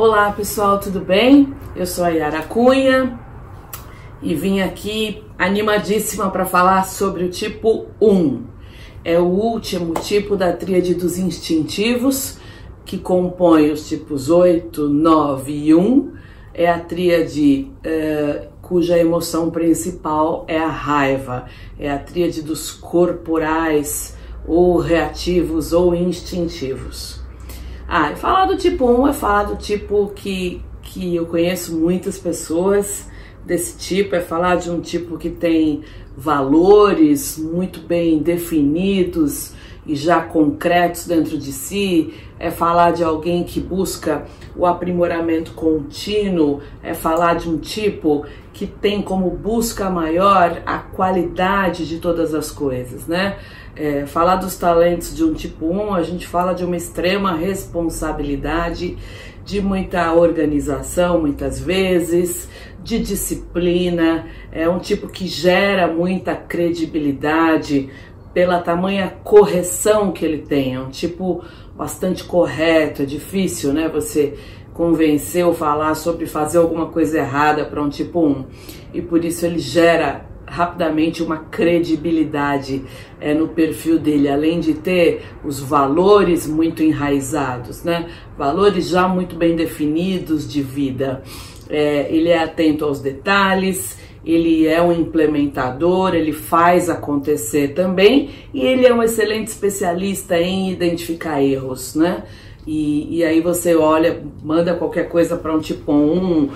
Olá pessoal, tudo bem? Eu sou a Yara Cunha e vim aqui animadíssima para falar sobre o tipo 1. É o último tipo da tríade dos instintivos, que compõe os tipos 8, 9 e 1. É a tríade uh, cuja emoção principal é a raiva, é a tríade dos corporais ou reativos ou instintivos. Ah, falar do tipo 1 é falar do tipo que, que eu conheço muitas pessoas desse tipo, é falar de um tipo que tem valores muito bem definidos e já concretos dentro de si, é falar de alguém que busca o aprimoramento contínuo, é falar de um tipo que tem como busca maior a qualidade de todas as coisas, né? É, falar dos talentos de um tipo 1, a gente fala de uma extrema responsabilidade, de muita organização, muitas vezes, de disciplina, é um tipo que gera muita credibilidade pela tamanha correção que ele tem, é um tipo bastante correto, é difícil, né, você convencer ou falar sobre fazer alguma coisa errada para um tipo 1. E por isso ele gera rapidamente uma credibilidade é, no perfil dele, além de ter os valores muito enraizados, né? Valores já muito bem definidos de vida. É, ele é atento aos detalhes, ele é um implementador, ele faz acontecer também e ele é um excelente especialista em identificar erros, né? E, e aí você olha, manda qualquer coisa para um tipo 1, um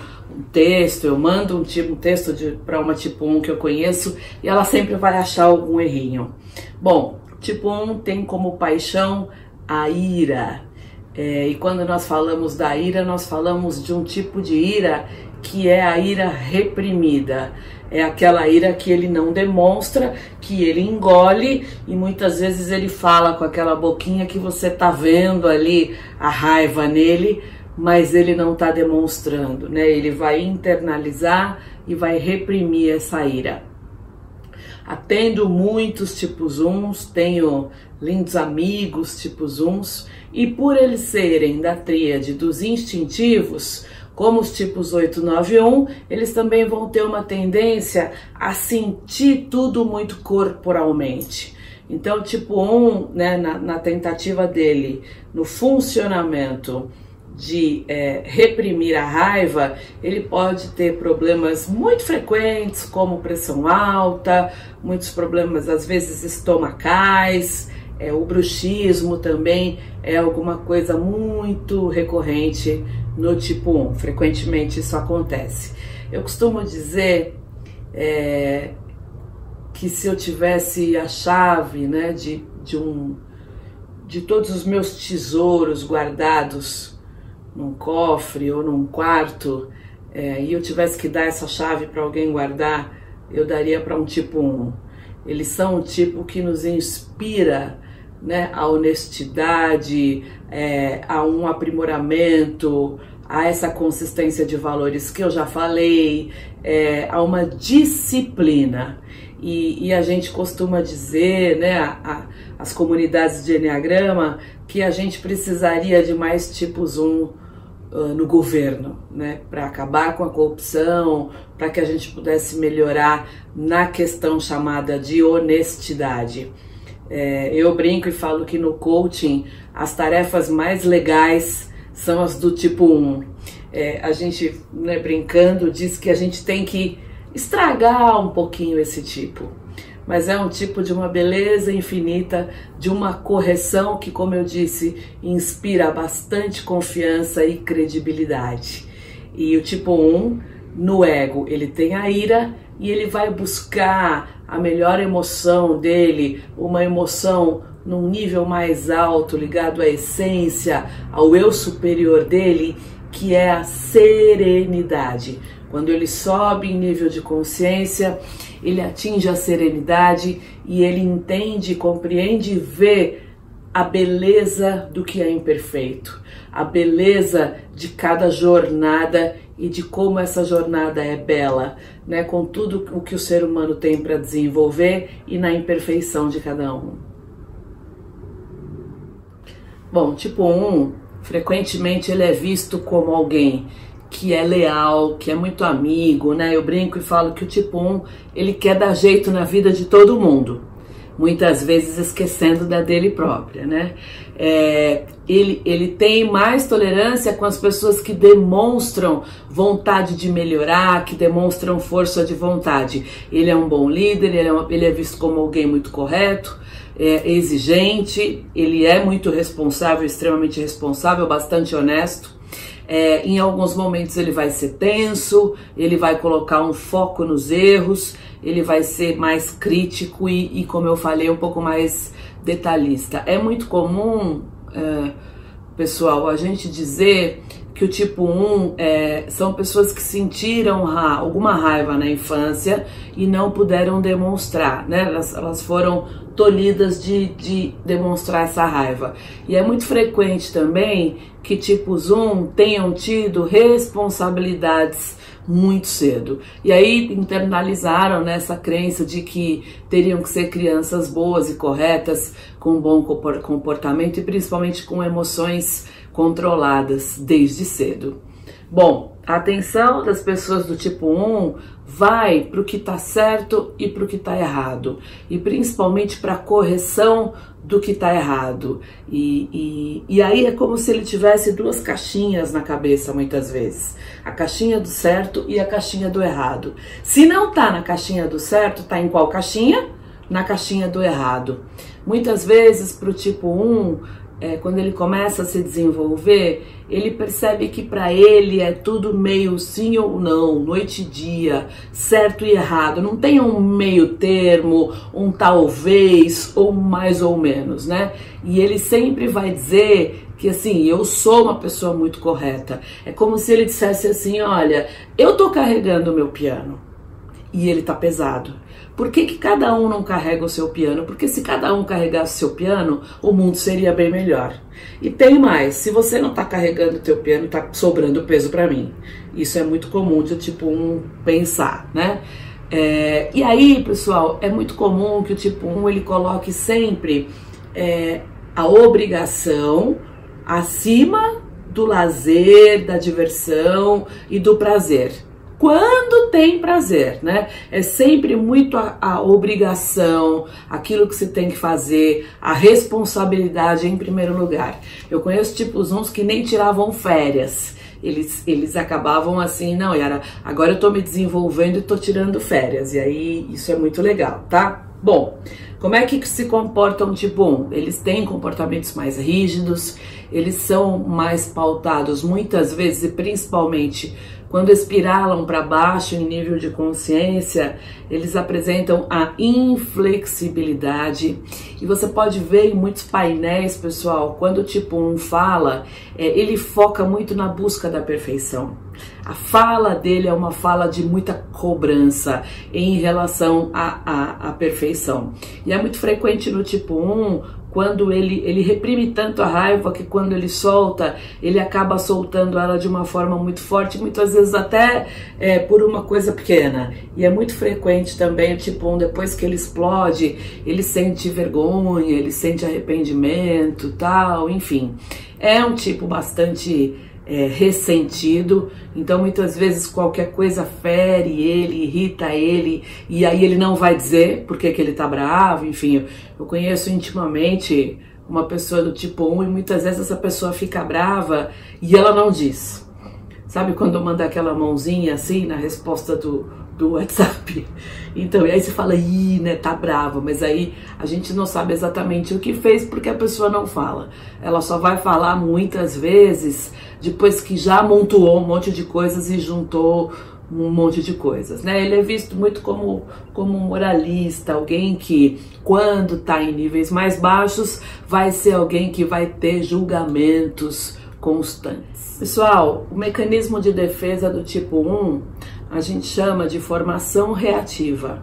texto, eu mando um, tipo, um texto para uma tipo 1 que eu conheço e ela sempre vai achar algum errinho. Bom, tipo 1 tem como paixão a ira. É, e quando nós falamos da ira, nós falamos de um tipo de ira que é a ira reprimida. É aquela ira que ele não demonstra, que ele engole e muitas vezes ele fala com aquela boquinha que você tá vendo ali a raiva nele, mas ele não está demonstrando, né? Ele vai internalizar e vai reprimir essa ira. Atendo muitos tipos uns, tenho lindos amigos tipos uns, e por eles serem da tríade dos instintivos, como os tipos 891, eles também vão ter uma tendência a sentir tudo muito corporalmente. Então, tipo 1, né, na, na tentativa dele, no funcionamento de é, reprimir a raiva, ele pode ter problemas muito frequentes, como pressão alta, muitos problemas, às vezes, estomacais. É, o bruxismo também é alguma coisa muito recorrente no tipo 1. Frequentemente isso acontece. Eu costumo dizer é, que se eu tivesse a chave né, de, de, um, de todos os meus tesouros guardados num cofre ou num quarto é, e eu tivesse que dar essa chave para alguém guardar, eu daria para um tipo 1. Eles são um tipo que nos inspira né, a honestidade, é, a um aprimoramento, a essa consistência de valores que eu já falei, é, a uma disciplina. E, e, a gente costuma dizer, né, a, a, as comunidades de Enneagrama, que a gente precisaria de mais tipos 1 uh, no governo, né, para acabar com a corrupção, para que a gente pudesse melhorar na questão chamada de honestidade. É, eu brinco e falo que no coaching as tarefas mais legais são as do tipo 1. É, a gente, né, brincando, diz que a gente tem que estragar um pouquinho esse tipo mas é um tipo de uma beleza infinita, de uma correção que, como eu disse, inspira bastante confiança e credibilidade. E o tipo 1, no ego, ele tem a ira e ele vai buscar a melhor emoção dele, uma emoção num nível mais alto, ligado à essência, ao eu superior dele, que é a serenidade. Quando ele sobe em nível de consciência, ele atinge a serenidade e ele entende, compreende e vê a beleza do que é imperfeito, a beleza de cada jornada e de como essa jornada é bela, né, com tudo o que o ser humano tem para desenvolver e na imperfeição de cada um. Bom, tipo 1, um, frequentemente ele é visto como alguém que é leal, que é muito amigo, né? Eu brinco e falo que o tipo 1, ele quer dar jeito na vida de todo mundo, muitas vezes esquecendo da dele própria, né? É, ele, ele tem mais tolerância com as pessoas que demonstram vontade de melhorar, que demonstram força de vontade. Ele é um bom líder, ele é, ele é visto como alguém muito correto, é exigente, ele é muito responsável, extremamente responsável, bastante honesto. É, em alguns momentos ele vai ser tenso, ele vai colocar um foco nos erros, ele vai ser mais crítico e, e como eu falei, um pouco mais detalhista. É muito comum, é, pessoal, a gente dizer que o tipo 1 é, são pessoas que sentiram ra alguma raiva na infância e não puderam demonstrar, né? Elas, elas foram tolhidas de, de demonstrar essa raiva. E é muito frequente também que tipos 1 tenham tido responsabilidades muito cedo. E aí internalizaram nessa crença de que teriam que ser crianças boas e corretas, com bom comportamento e principalmente com emoções controladas desde cedo. Bom, a atenção das pessoas do tipo 1 vai para o que está certo e para o que está errado, e principalmente para a correção do que está errado. E, e, e aí é como se ele tivesse duas caixinhas na cabeça, muitas vezes: a caixinha do certo e a caixinha do errado. Se não está na caixinha do certo, está em qual caixinha? Na caixinha do errado. Muitas vezes, para o tipo 1, é, quando ele começa a se desenvolver, ele percebe que para ele é tudo meio sim ou não, noite e dia, certo e errado. Não tem um meio termo, um talvez ou mais ou menos, né? E ele sempre vai dizer que assim, eu sou uma pessoa muito correta. É como se ele dissesse assim: olha, eu tô carregando o meu piano e ele tá pesado. Por que, que cada um não carrega o seu piano? Porque se cada um carregasse o seu piano, o mundo seria bem melhor. E tem mais, se você não está carregando o teu piano, está sobrando peso para mim. Isso é muito comum de tipo um pensar, né? É, e aí, pessoal, é muito comum que o tipo 1 ele coloque sempre é, a obrigação acima do lazer, da diversão e do prazer quando tem prazer, né? É sempre muito a, a, obrigação, aquilo que você tem que fazer, a responsabilidade em primeiro lugar. Eu conheço tipos uns que nem tiravam férias. Eles, eles acabavam assim, não, Yara, agora eu tô me desenvolvendo e tô tirando férias. E aí isso é muito legal, tá? Bom, como é que se comportam de bom? Eles têm comportamentos mais rígidos, eles são mais pautados muitas vezes e principalmente quando espiralam para baixo em nível de consciência, eles apresentam a inflexibilidade. E você pode ver em muitos painéis, pessoal, quando o tipo 1 fala, é, ele foca muito na busca da perfeição. A fala dele é uma fala de muita cobrança em relação à, à, perfeição. E é muito frequente no tipo 1 quando ele, ele reprime tanto a raiva que quando ele solta, ele acaba soltando ela de uma forma muito forte, muitas vezes até é, por uma coisa pequena. E é muito frequente também, tipo, um, depois que ele explode, ele sente vergonha, ele sente arrependimento, tal, enfim. É um tipo bastante é, ressentido, então muitas vezes qualquer coisa fere ele, irrita ele, e aí ele não vai dizer porque que ele tá bravo, enfim. Eu conheço intimamente uma pessoa do tipo 1 e muitas vezes essa pessoa fica brava e ela não diz. Sabe quando manda aquela mãozinha assim na resposta do, do WhatsApp? Então, e aí você fala, ih, né, tá brava, mas aí a gente não sabe exatamente o que fez porque a pessoa não fala. Ela só vai falar muitas vezes depois que já amontoou um monte de coisas e juntou um monte de coisas, né? Ele é visto muito como, como moralista, alguém que, quando está em níveis mais baixos, vai ser alguém que vai ter julgamentos constantes. Pessoal, o mecanismo de defesa do tipo 1 a gente chama de formação reativa.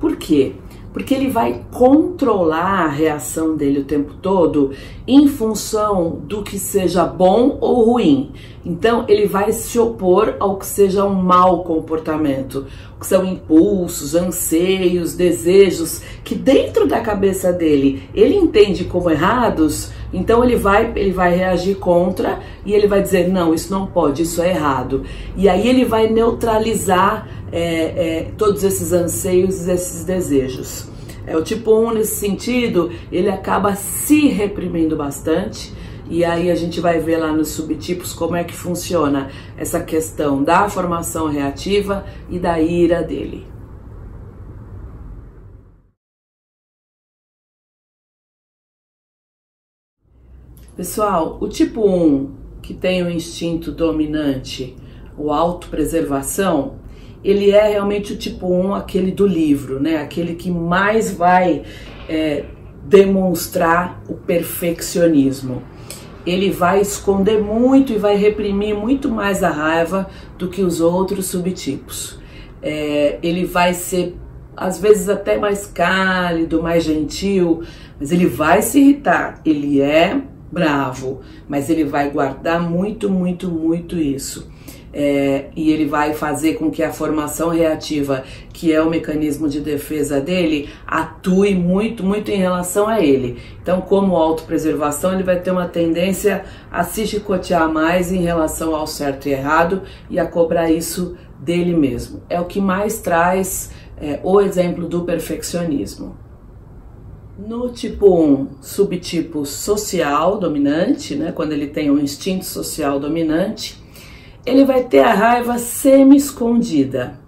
Por quê? Porque ele vai controlar a reação dele o tempo todo em função do que seja bom ou ruim. Então, ele vai se opor ao que seja um mau comportamento, que são impulsos, anseios, desejos que dentro da cabeça dele ele entende como errados, então ele vai, ele vai reagir contra e ele vai dizer não, isso não pode, isso é errado. E aí ele vai neutralizar é, é, todos esses anseios, esses desejos. É o tipo 1 nesse sentido, ele acaba se reprimindo bastante. E aí a gente vai ver lá nos subtipos como é que funciona essa questão da formação reativa e da ira dele. Pessoal, o tipo 1, que tem o instinto dominante, o autopreservação, ele é realmente o tipo 1, aquele do livro, né? Aquele que mais vai é, demonstrar o perfeccionismo. Ele vai esconder muito e vai reprimir muito mais a raiva do que os outros subtipos. É, ele vai ser, às vezes, até mais cálido, mais gentil, mas ele vai se irritar. Ele é bravo, mas ele vai guardar muito, muito, muito isso. É, e ele vai fazer com que a formação reativa, que é o mecanismo de defesa dele, atue muito, muito em relação a ele. Então, como autopreservação, ele vai ter uma tendência a se chicotear mais em relação ao certo e errado e a cobrar isso dele mesmo. É o que mais traz é, o exemplo do perfeccionismo. No tipo 1, subtipo social dominante, né, quando ele tem um instinto social dominante, ele vai ter a raiva semi-escondida,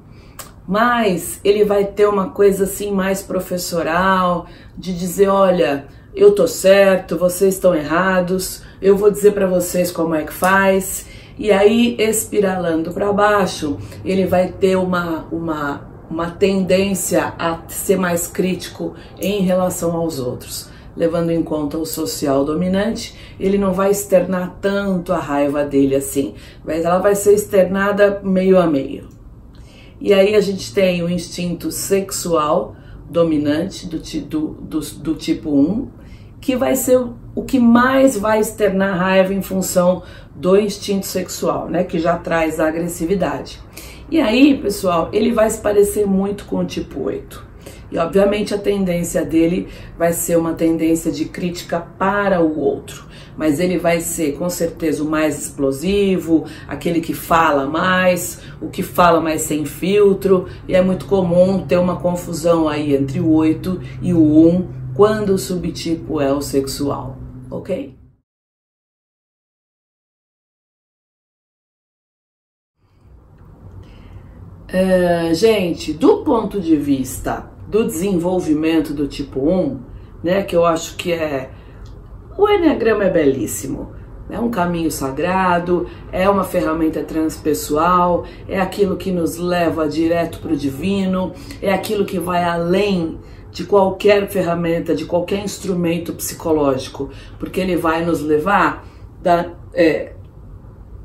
mas ele vai ter uma coisa assim mais professoral, de dizer: olha, eu tô certo, vocês estão errados, eu vou dizer para vocês como é que faz. E aí, espiralando para baixo, ele vai ter uma, uma uma tendência a ser mais crítico em relação aos outros. Levando em conta o social dominante, ele não vai externar tanto a raiva dele assim, mas ela vai ser externada meio a meio. E aí a gente tem o instinto sexual dominante do, do, do, do tipo 1, que vai ser o que mais vai externar raiva em função do instinto sexual, né, que já traz a agressividade. E aí, pessoal, ele vai se parecer muito com o tipo 8. E obviamente a tendência dele vai ser uma tendência de crítica para o outro, mas ele vai ser com certeza o mais explosivo, aquele que fala mais, o que fala mais sem filtro, e é muito comum ter uma confusão aí entre o 8 e o 1 quando o subtipo é o sexual, ok? É, gente, do ponto de vista do desenvolvimento do tipo 1, né, que eu acho que é. O Enneagrama é belíssimo. É um caminho sagrado, é uma ferramenta transpessoal, é aquilo que nos leva direto para o divino, é aquilo que vai além de qualquer ferramenta, de qualquer instrumento psicológico, porque ele vai nos levar da. É,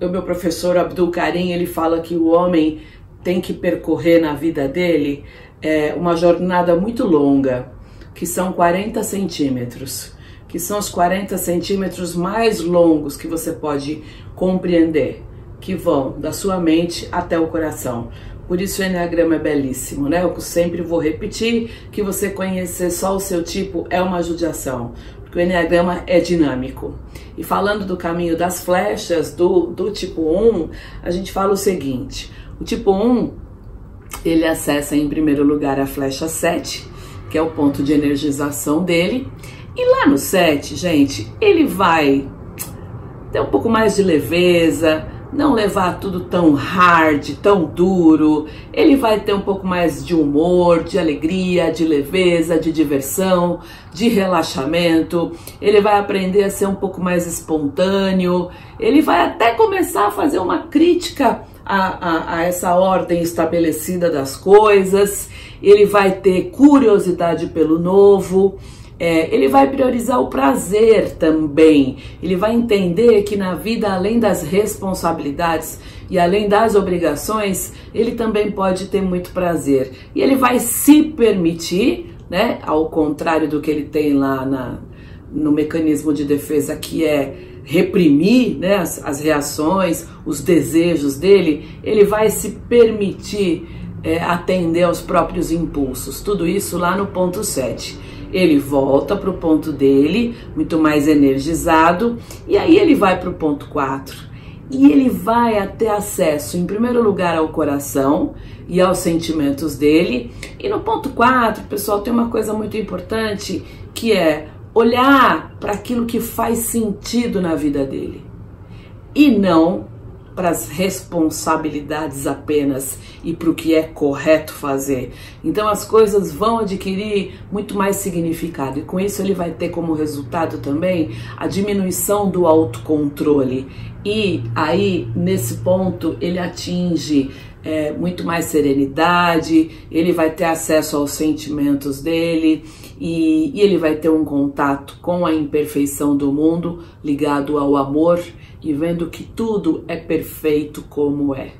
o meu professor Abdul Karim ele fala que o homem tem que percorrer na vida dele é, uma jornada muito longa, que são 40 centímetros, que são os 40 centímetros mais longos que você pode compreender, que vão da sua mente até o coração. Por isso o Enneagrama é belíssimo, né? Eu sempre vou repetir que você conhecer só o seu tipo é uma judiação, porque o Enneagrama é dinâmico. E falando do caminho das flechas, do, do tipo 1, a gente fala o seguinte: o tipo 1, ele acessa em primeiro lugar a flecha 7, que é o ponto de energização dele. E lá no 7, gente, ele vai ter um pouco mais de leveza, não levar tudo tão hard, tão duro. Ele vai ter um pouco mais de humor, de alegria, de leveza, de diversão, de relaxamento. Ele vai aprender a ser um pouco mais espontâneo. Ele vai até começar a fazer uma crítica a, a, a essa ordem estabelecida das coisas, ele vai ter curiosidade pelo novo. É, ele vai priorizar o prazer também. Ele vai entender que na vida, além das responsabilidades e além das obrigações, ele também pode ter muito prazer. E ele vai se permitir né? Ao contrário do que ele tem lá na, no mecanismo de defesa, que é reprimir né, as, as reações, os desejos dele, ele vai se permitir é, atender aos próprios impulsos. Tudo isso lá no ponto 7. Ele volta para o ponto dele, muito mais energizado, e aí ele vai para o ponto 4 e ele vai ter acesso, em primeiro lugar, ao coração e aos sentimentos dele. E no ponto 4, pessoal, tem uma coisa muito importante que é olhar para aquilo que faz sentido na vida dele e não para as responsabilidades apenas e para o que é correto fazer. Então as coisas vão adquirir muito mais significado e com isso ele vai ter como resultado também a diminuição do autocontrole. E aí, nesse ponto, ele atinge é, muito mais serenidade, ele vai ter acesso aos sentimentos dele e, e ele vai ter um contato com a imperfeição do mundo ligado ao amor e vendo que tudo é perfeito como é.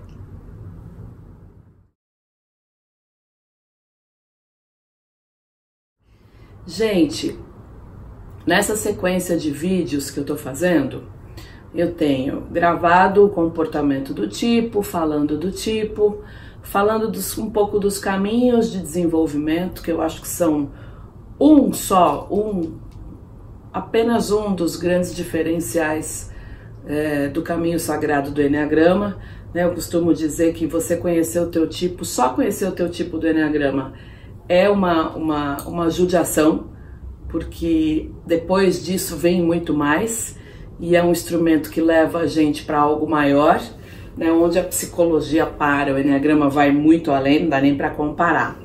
Gente, nessa sequência de vídeos que eu tô fazendo, eu tenho gravado o comportamento do tipo, falando do tipo, falando dos, um pouco dos caminhos de desenvolvimento, que eu acho que são um só, um, apenas um dos grandes diferenciais é, do caminho sagrado do Enneagrama. Né? Eu costumo dizer que você conhecer o teu tipo, só conhecer o teu tipo do Enneagrama é uma, uma, uma judiação, porque depois disso vem muito mais e é um instrumento que leva a gente para algo maior, né, onde a psicologia para, o Enneagrama vai muito além, não dá nem para comparar.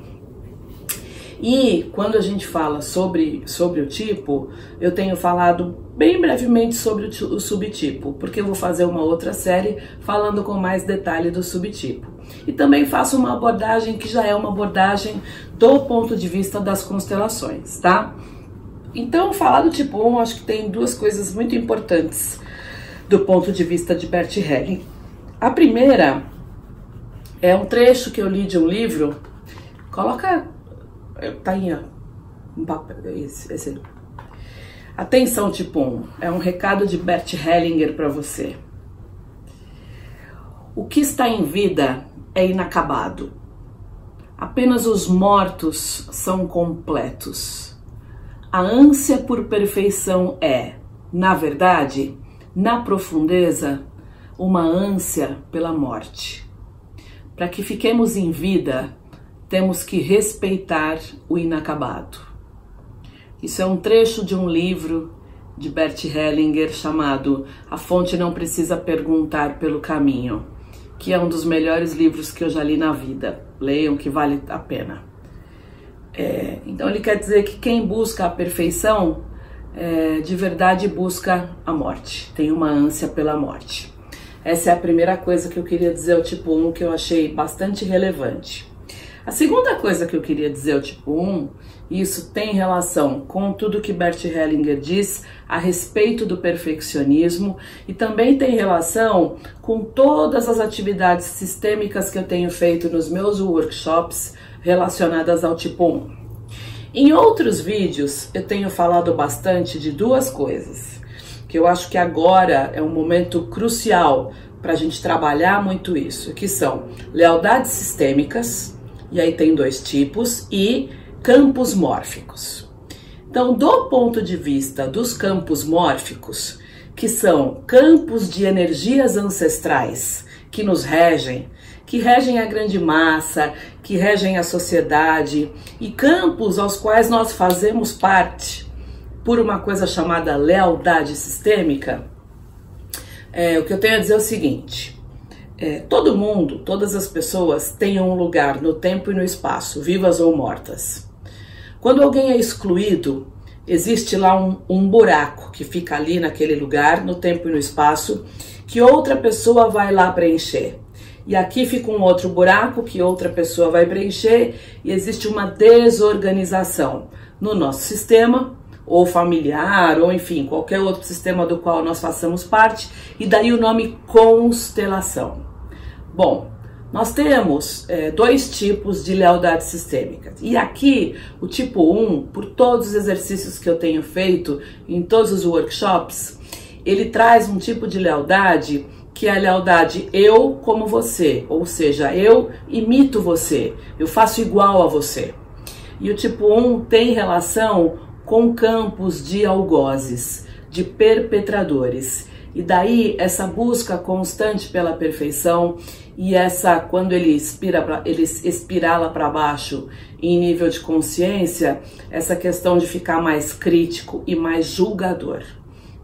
E quando a gente fala sobre, sobre o tipo, eu tenho falado bem brevemente sobre o, o subtipo, porque eu vou fazer uma outra série falando com mais detalhe do subtipo. E também faço uma abordagem que já é uma abordagem do ponto de vista das constelações, tá? Então, falar do tipo 1, acho que tem duas coisas muito importantes do ponto de vista de Bert Helling. A primeira é um trecho que eu li de um livro. Coloca. Tá aí, um papel. Esse, esse. Atenção, tipo 1. É um recado de Bert Hellinger para você. O que está em vida é inacabado. Apenas os mortos são completos. A ânsia por perfeição é, na verdade, na profundeza, uma ânsia pela morte. Para que fiquemos em vida, temos que respeitar o inacabado. Isso é um trecho de um livro de Bert Hellinger chamado A Fonte Não Precisa Perguntar pelo Caminho, que é um dos melhores livros que eu já li na vida. Leiam que vale a pena. É, então ele quer dizer que quem busca a perfeição é, de verdade busca a morte, tem uma ânsia pela morte. Essa é a primeira coisa que eu queria dizer ao tipo 1 que eu achei bastante relevante. A segunda coisa que eu queria dizer ao tipo 1, e isso tem relação com tudo que Bert Hellinger diz a respeito do perfeccionismo e também tem relação com todas as atividades sistêmicas que eu tenho feito nos meus workshops relacionadas ao tipo 1. Em outros vídeos eu tenho falado bastante de duas coisas, que eu acho que agora é um momento crucial para a gente trabalhar muito isso, que são lealdades sistêmicas, e aí tem dois tipos, e campos mórficos. Então, do ponto de vista dos campos mórficos, que são campos de energias ancestrais que nos regem, que regem a grande massa, que regem a sociedade e campos aos quais nós fazemos parte por uma coisa chamada lealdade sistêmica, é, o que eu tenho a dizer é o seguinte: é, todo mundo, todas as pessoas têm um lugar no tempo e no espaço, vivas ou mortas. Quando alguém é excluído, existe lá um, um buraco que fica ali naquele lugar, no tempo e no espaço, que outra pessoa vai lá preencher e aqui fica um outro buraco que outra pessoa vai preencher e existe uma desorganização no nosso sistema ou familiar ou enfim, qualquer outro sistema do qual nós façamos parte e daí o nome constelação. Bom, nós temos é, dois tipos de lealdade sistêmica. E aqui, o tipo 1, por todos os exercícios que eu tenho feito em todos os workshops, ele traz um tipo de lealdade que é a lealdade eu como você, ou seja, eu imito você, eu faço igual a você. E o tipo 1 tem relação com campos de algozes, de perpetradores. E daí essa busca constante pela perfeição e essa quando ele expira pra, ele espirala para baixo em nível de consciência, essa questão de ficar mais crítico e mais julgador,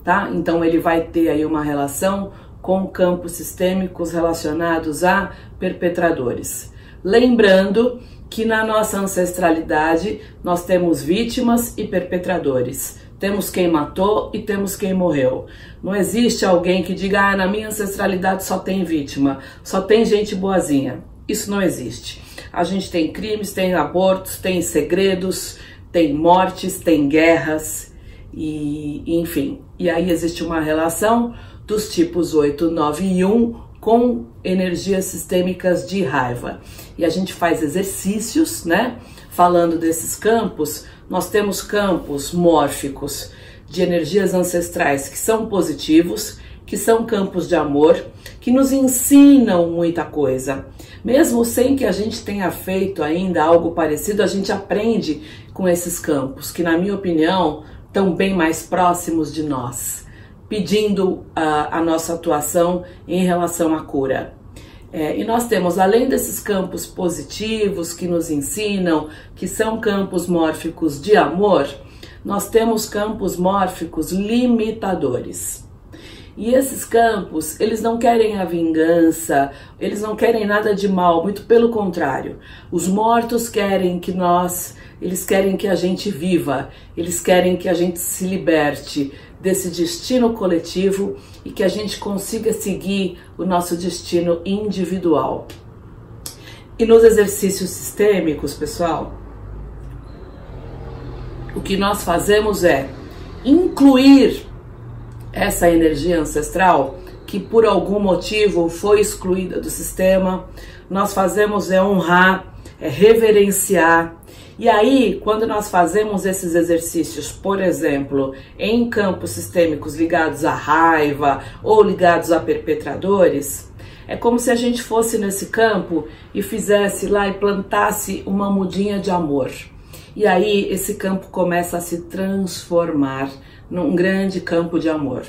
tá? Então ele vai ter aí uma relação com campos sistêmicos relacionados a perpetradores. Lembrando que na nossa ancestralidade nós temos vítimas e perpetradores. Temos quem matou e temos quem morreu. Não existe alguém que diga, ah, na minha ancestralidade só tem vítima, só tem gente boazinha. Isso não existe. A gente tem crimes, tem abortos, tem segredos, tem mortes, tem guerras e enfim. E aí existe uma relação dos tipos 8, 9 e 1 com energias sistêmicas de raiva. E a gente faz exercícios, né? Falando desses campos nós temos campos mórficos de energias ancestrais que são positivos, que são campos de amor, que nos ensinam muita coisa. Mesmo sem que a gente tenha feito ainda algo parecido, a gente aprende com esses campos, que, na minha opinião, estão bem mais próximos de nós, pedindo a, a nossa atuação em relação à cura. É, e nós temos, além desses campos positivos que nos ensinam, que são campos mórficos de amor, nós temos campos mórficos limitadores. E esses campos, eles não querem a vingança, eles não querem nada de mal, muito pelo contrário. Os mortos querem que nós, eles querem que a gente viva, eles querem que a gente se liberte, desse destino coletivo e que a gente consiga seguir o nosso destino individual. E nos exercícios sistêmicos, pessoal, o que nós fazemos é incluir essa energia ancestral que por algum motivo foi excluída do sistema. Nós fazemos é honrar, é reverenciar, e aí, quando nós fazemos esses exercícios, por exemplo, em campos sistêmicos ligados à raiva ou ligados a perpetradores, é como se a gente fosse nesse campo e fizesse lá e plantasse uma mudinha de amor. E aí esse campo começa a se transformar num grande campo de amor,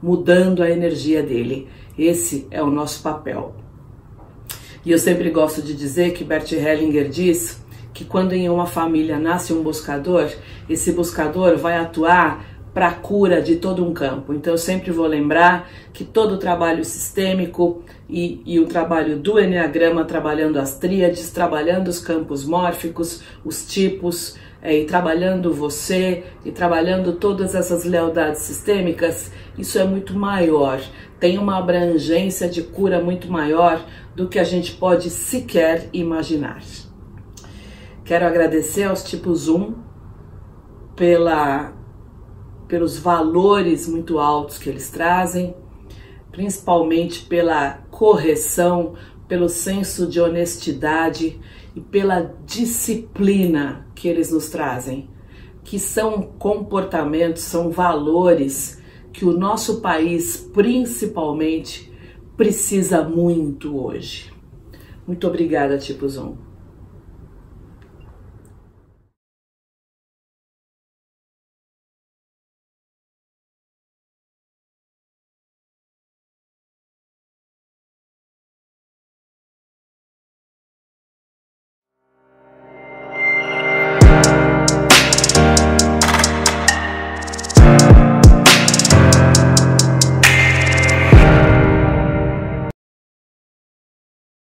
mudando a energia dele. Esse é o nosso papel. E eu sempre gosto de dizer que Bert Hellinger diz que quando em uma família nasce um buscador, esse buscador vai atuar para a cura de todo um campo. Então eu sempre vou lembrar que todo o trabalho sistêmico e, e, o trabalho do Enneagrama, trabalhando as tríades, trabalhando os campos mórficos, os tipos, é, e trabalhando você, e trabalhando todas essas lealdades sistêmicas, isso é muito maior, tem uma abrangência de cura muito maior do que a gente pode sequer imaginar. Quero agradecer aos tipos 1 pela, pelos valores muito altos que eles trazem, principalmente pela correção, pelo senso de honestidade e pela disciplina que eles nos trazem, que são comportamentos, são valores que o nosso país, principalmente, precisa muito hoje. Muito obrigada, Tipos 1.